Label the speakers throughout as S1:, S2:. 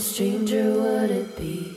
S1: stranger would it be.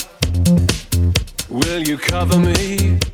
S2: Will you cover me?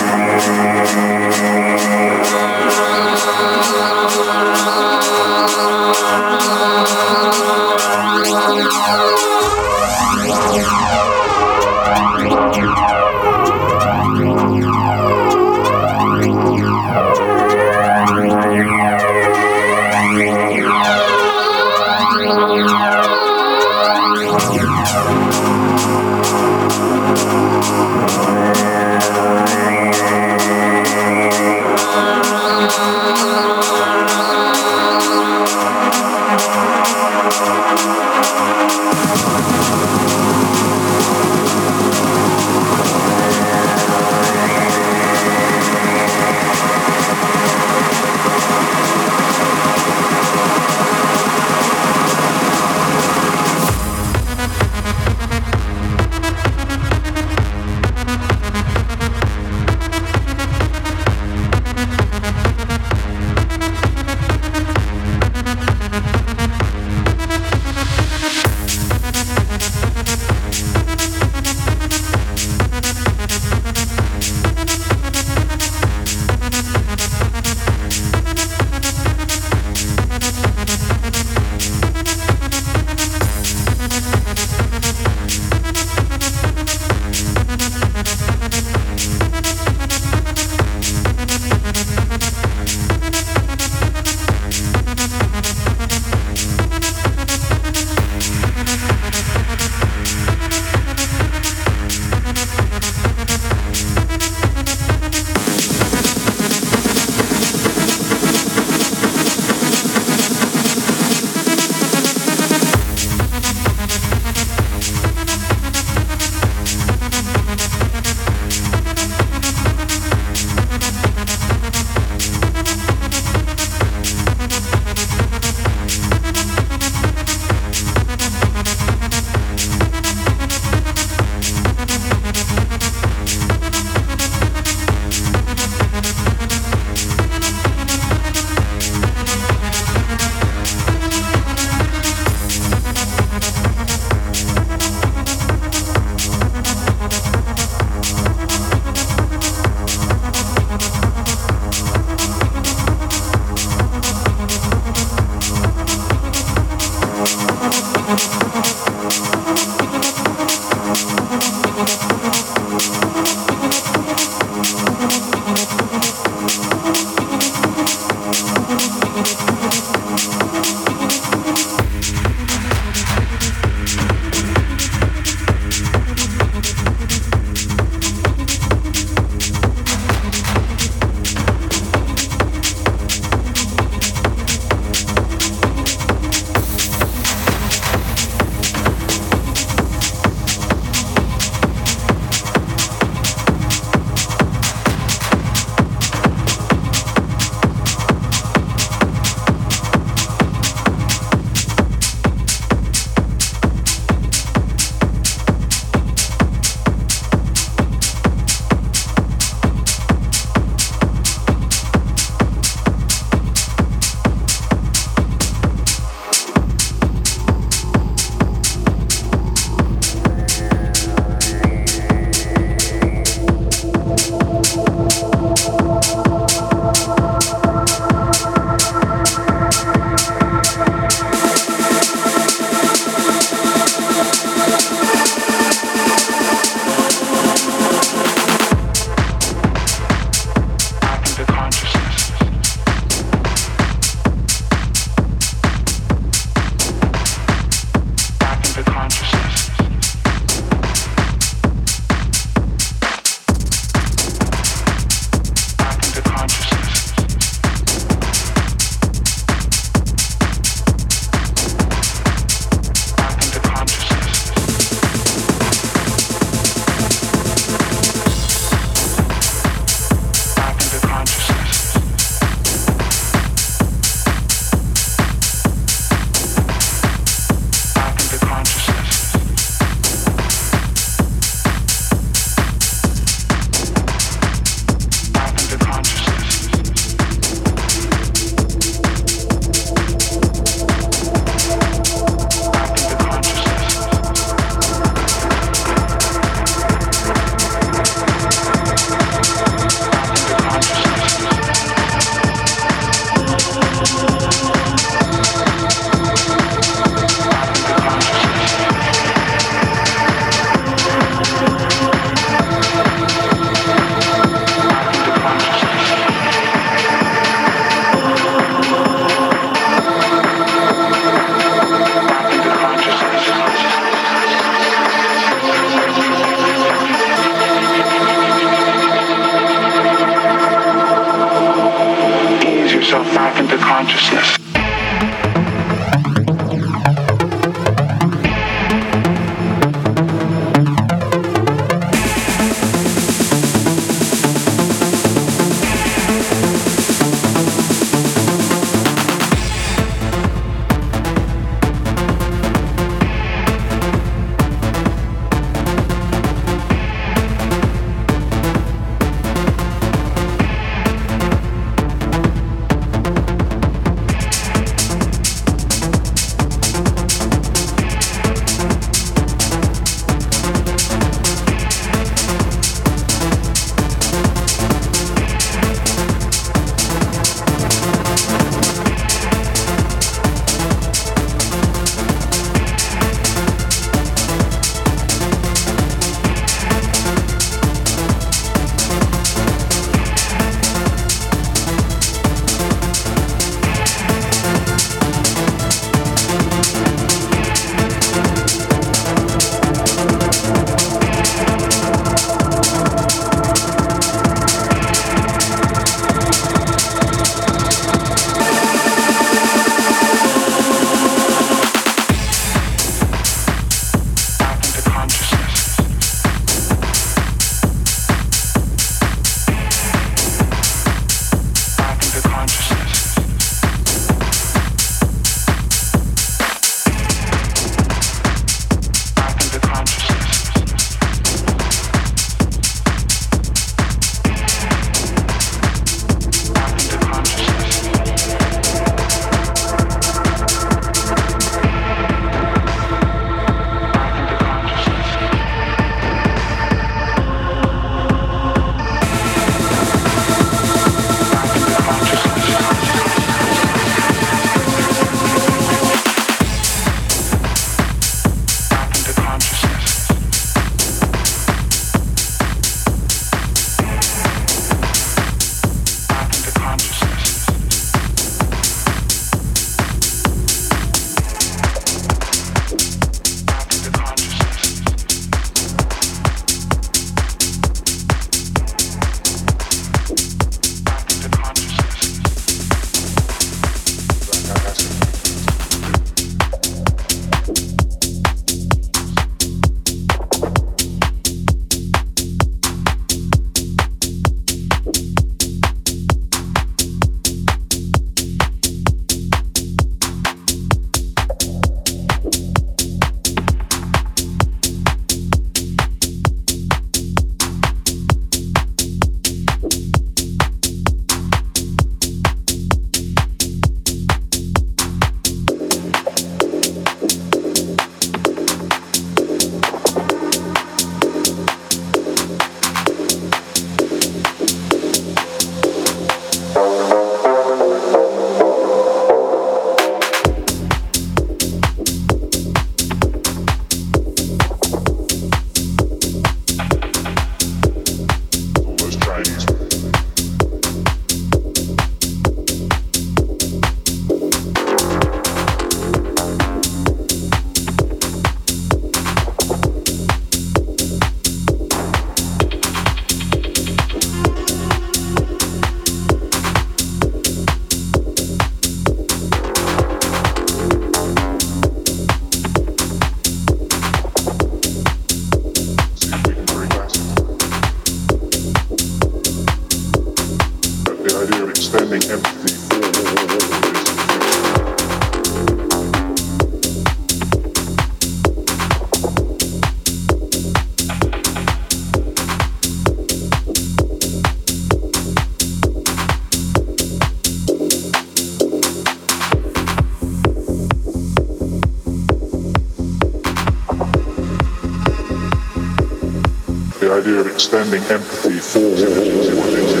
S3: Extending empathy forward.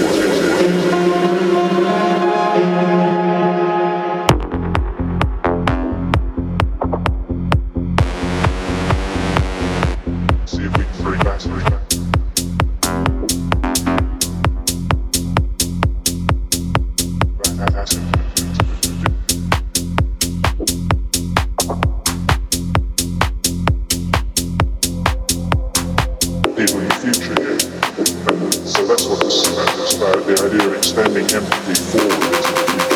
S2: empty void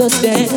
S4: understand.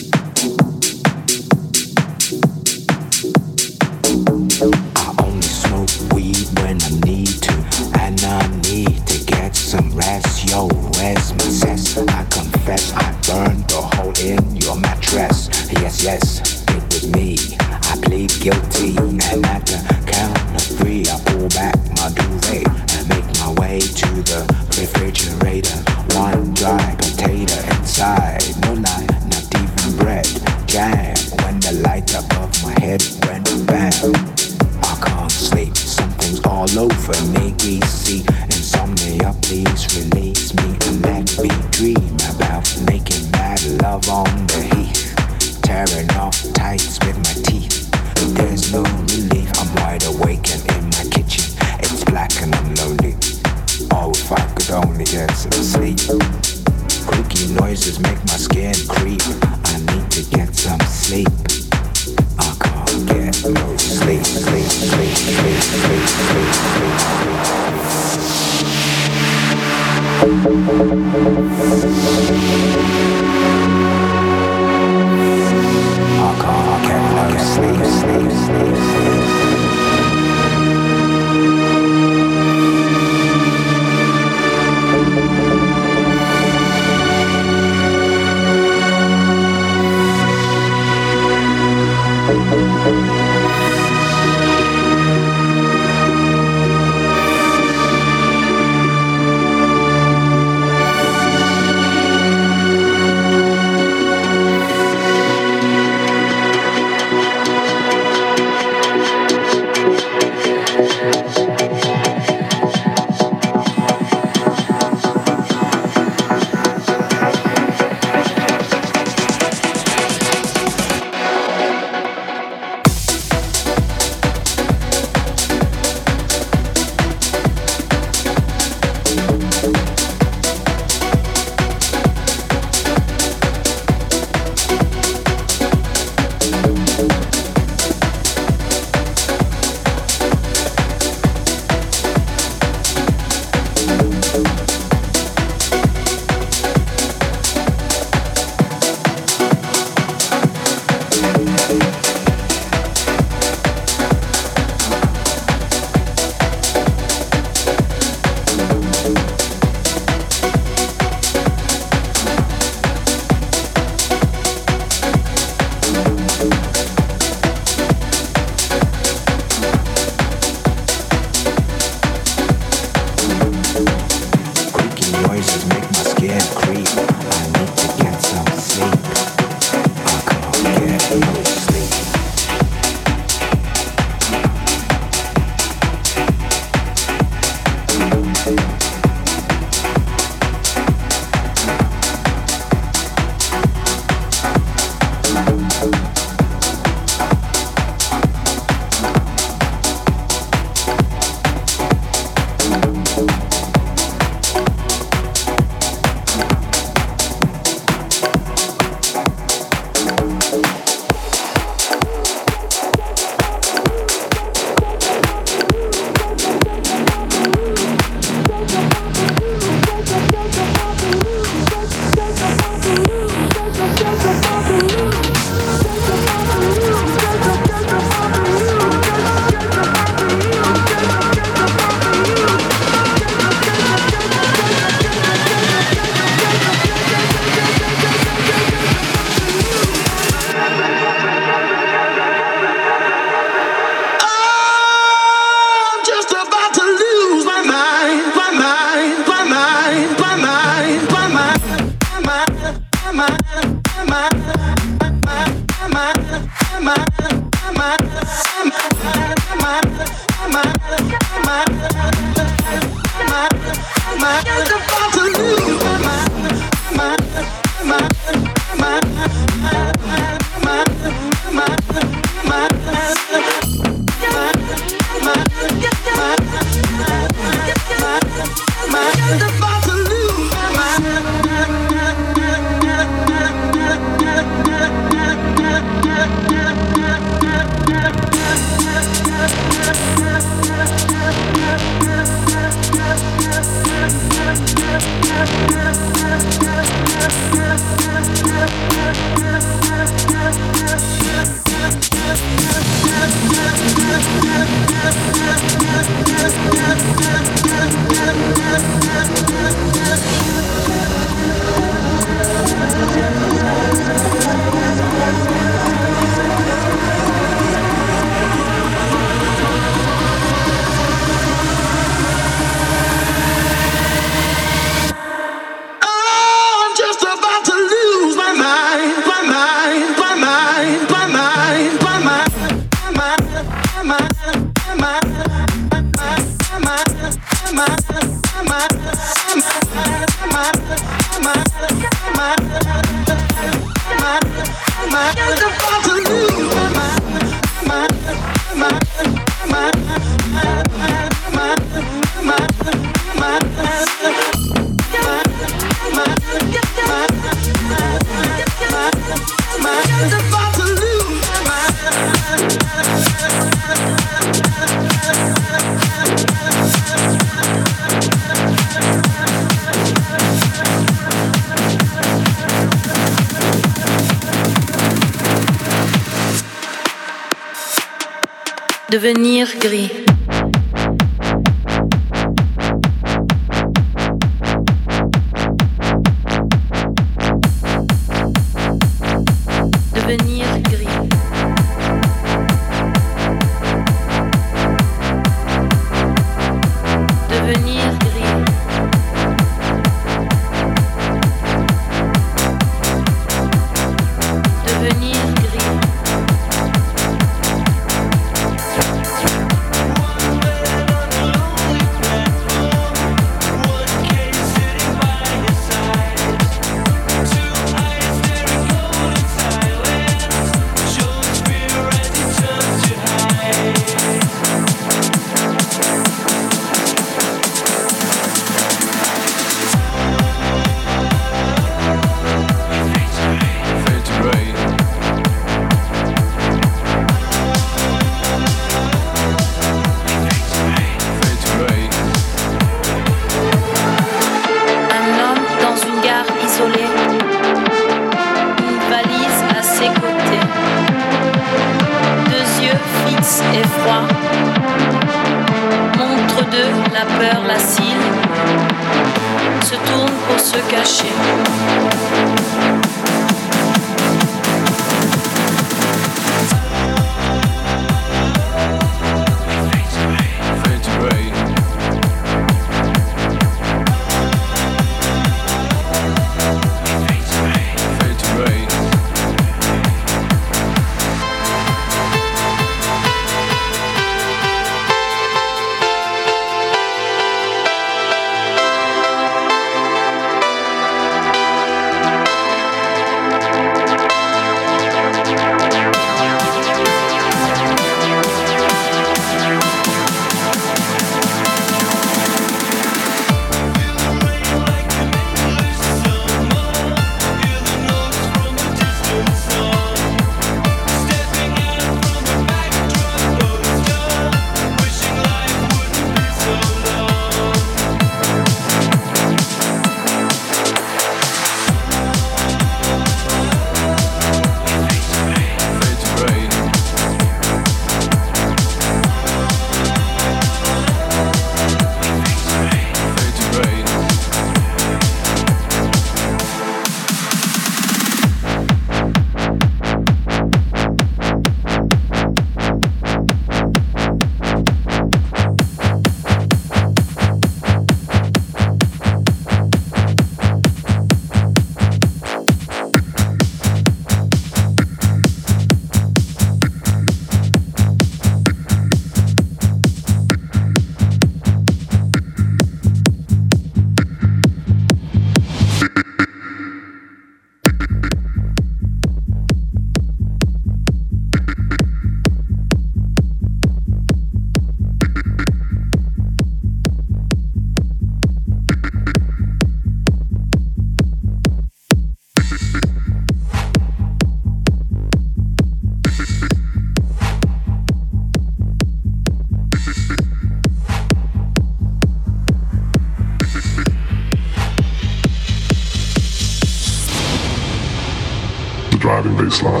S4: Baseline.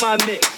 S5: My mix?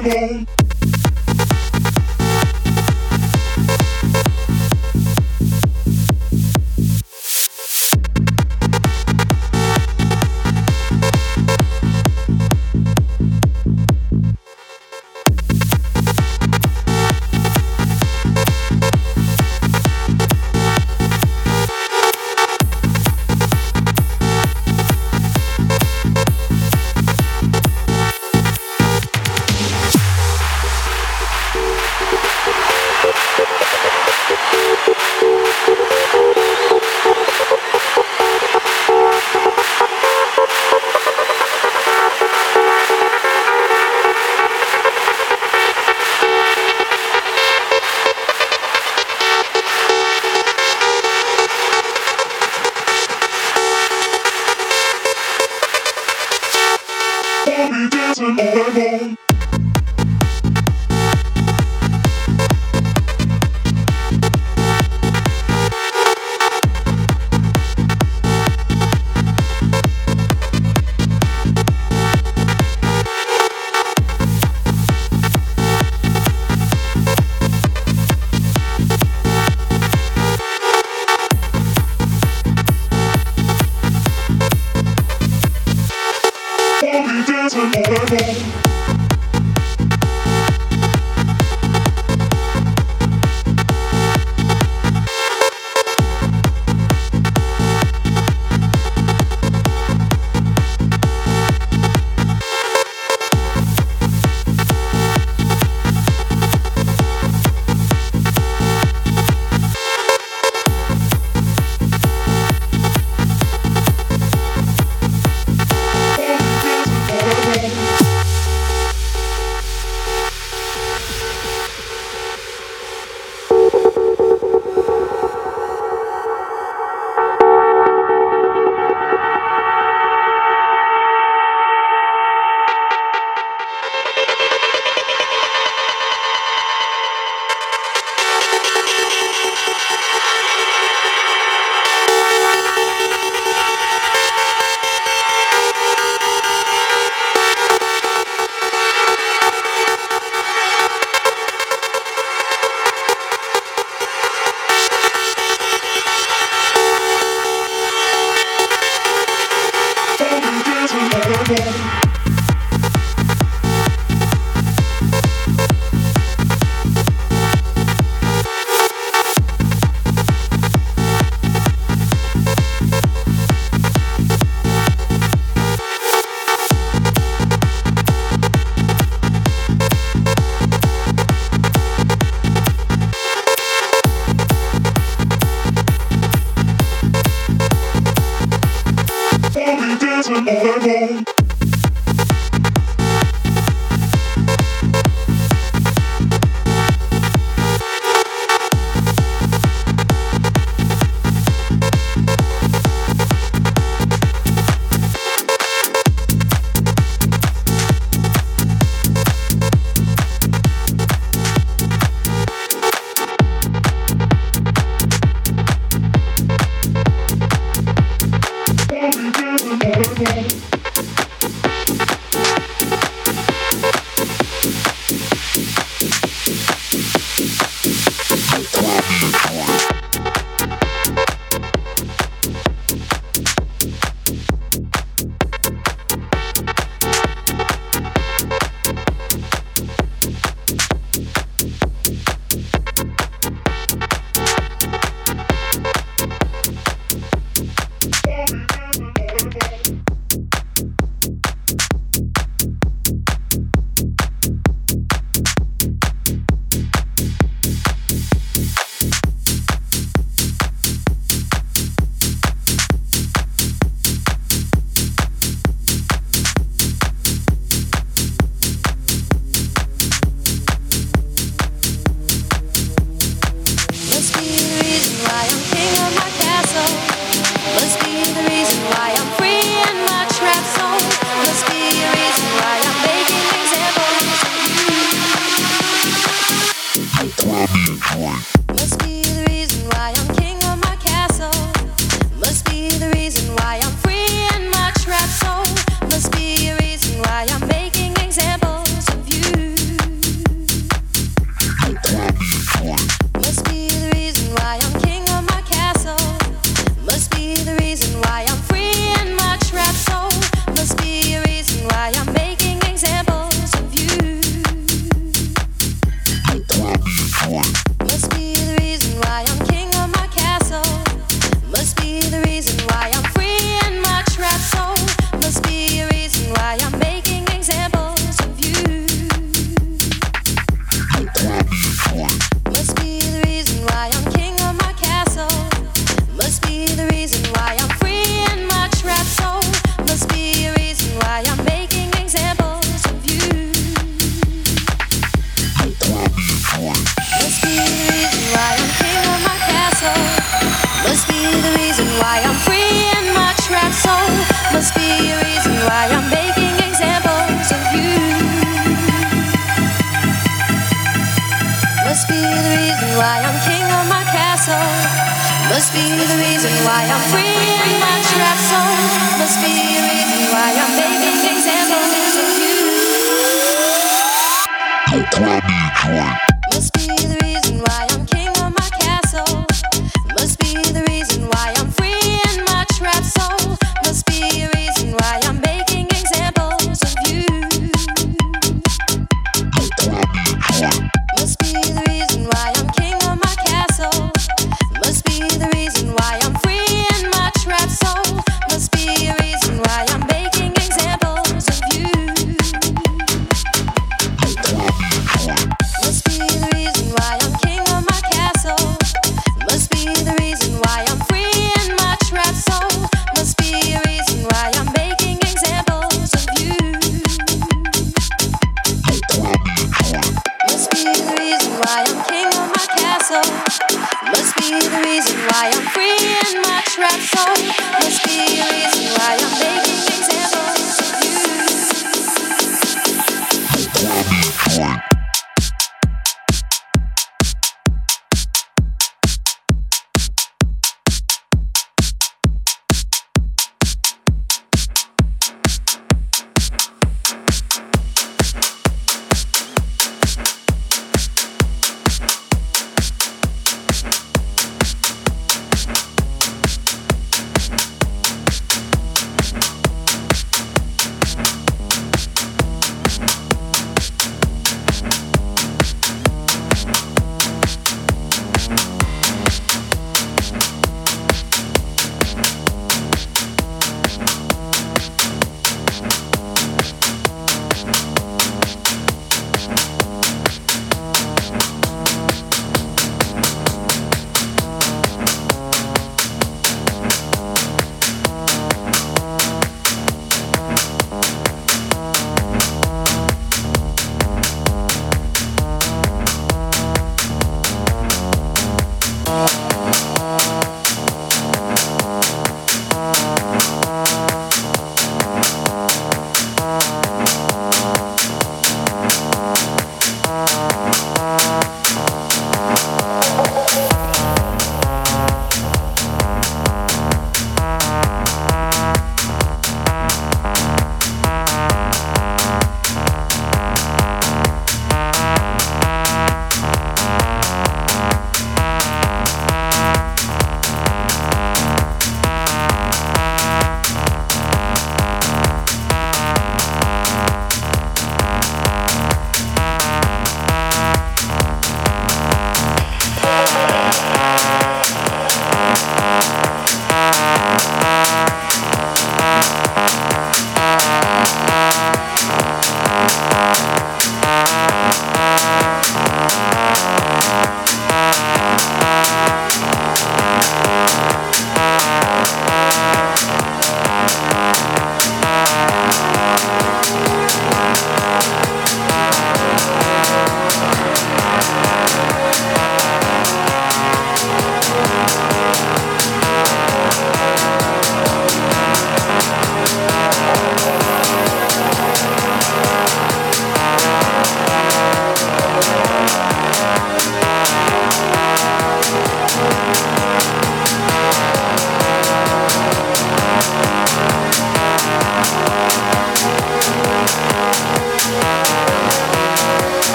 S6: I'm on.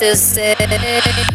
S6: To
S7: say.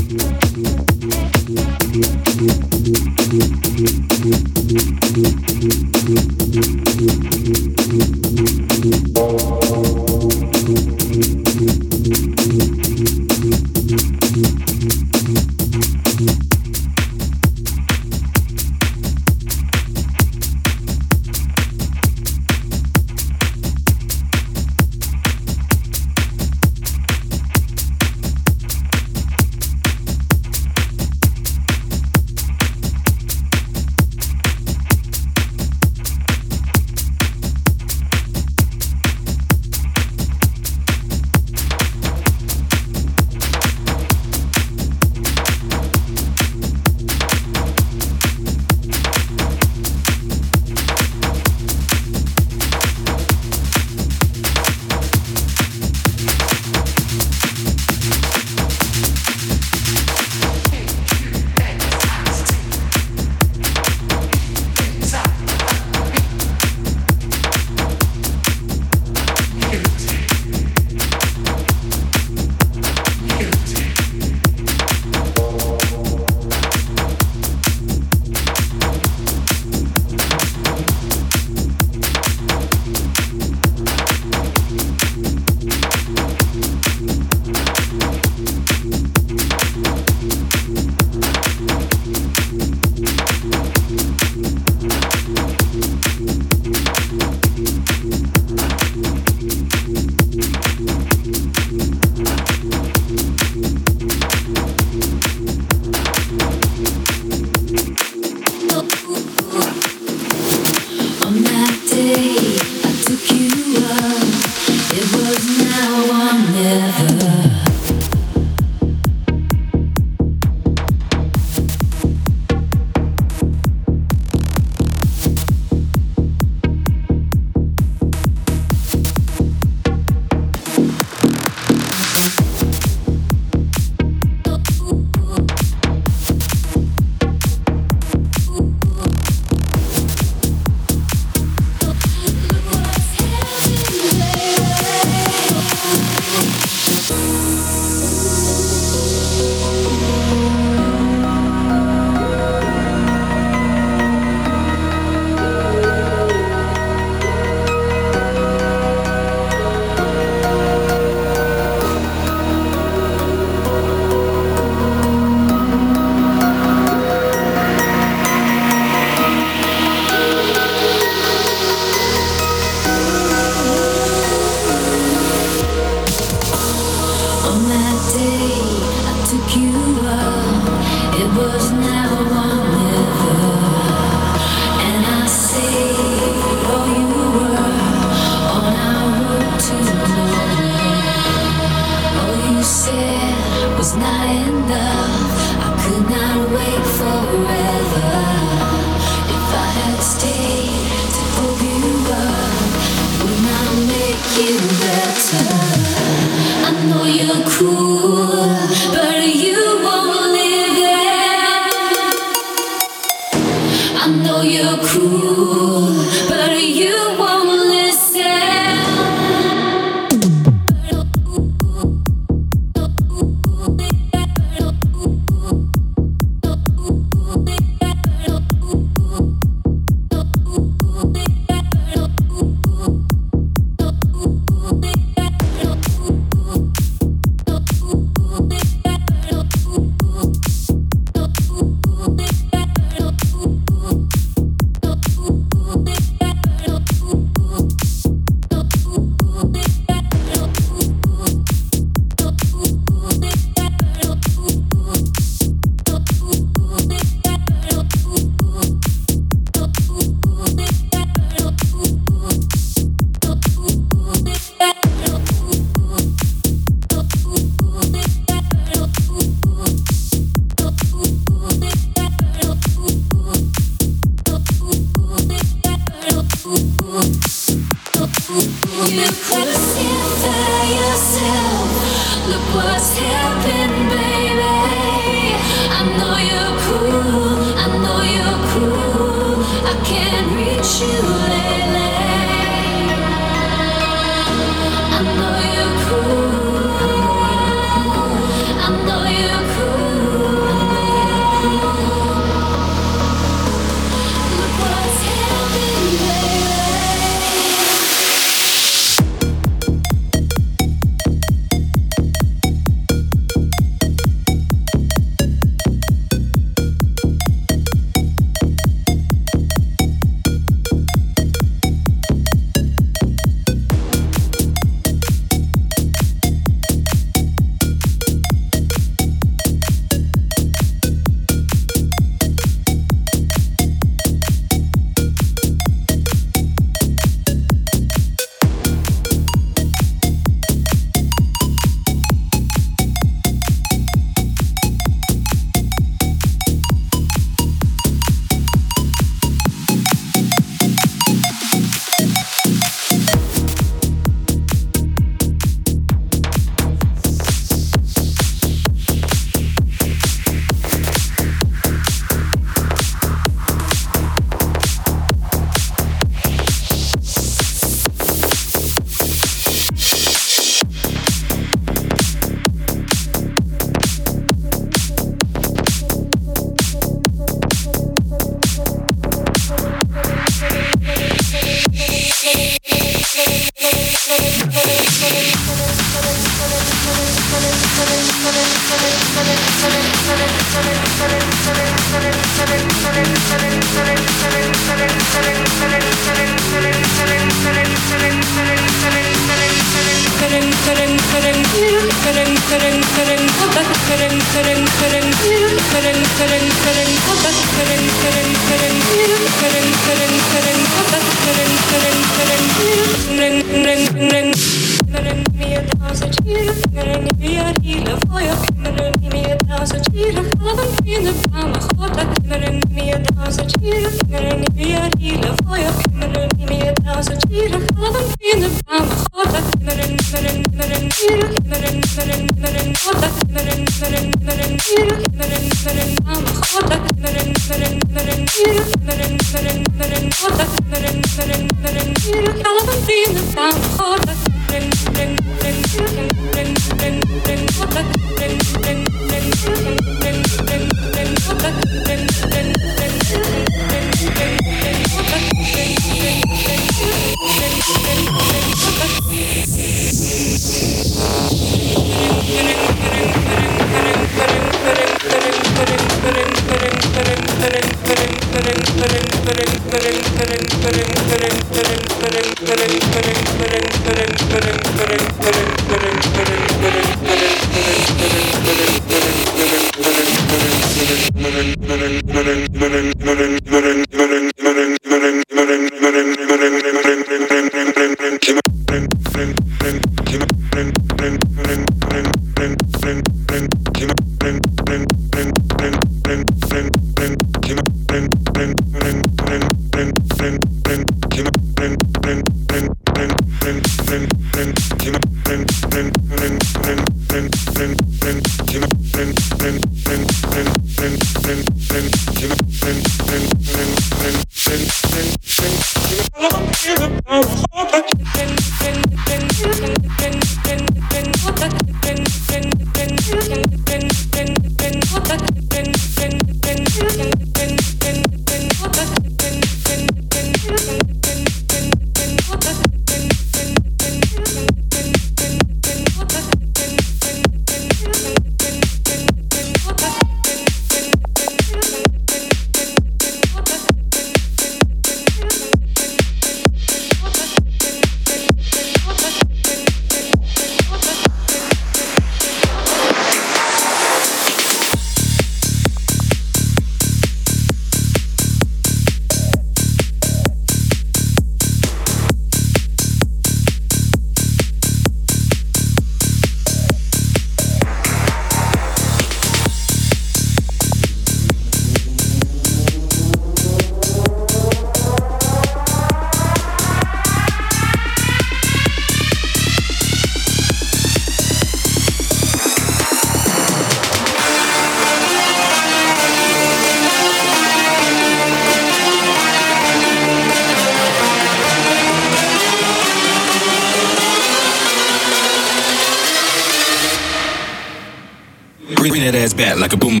S1: like a
S8: boom.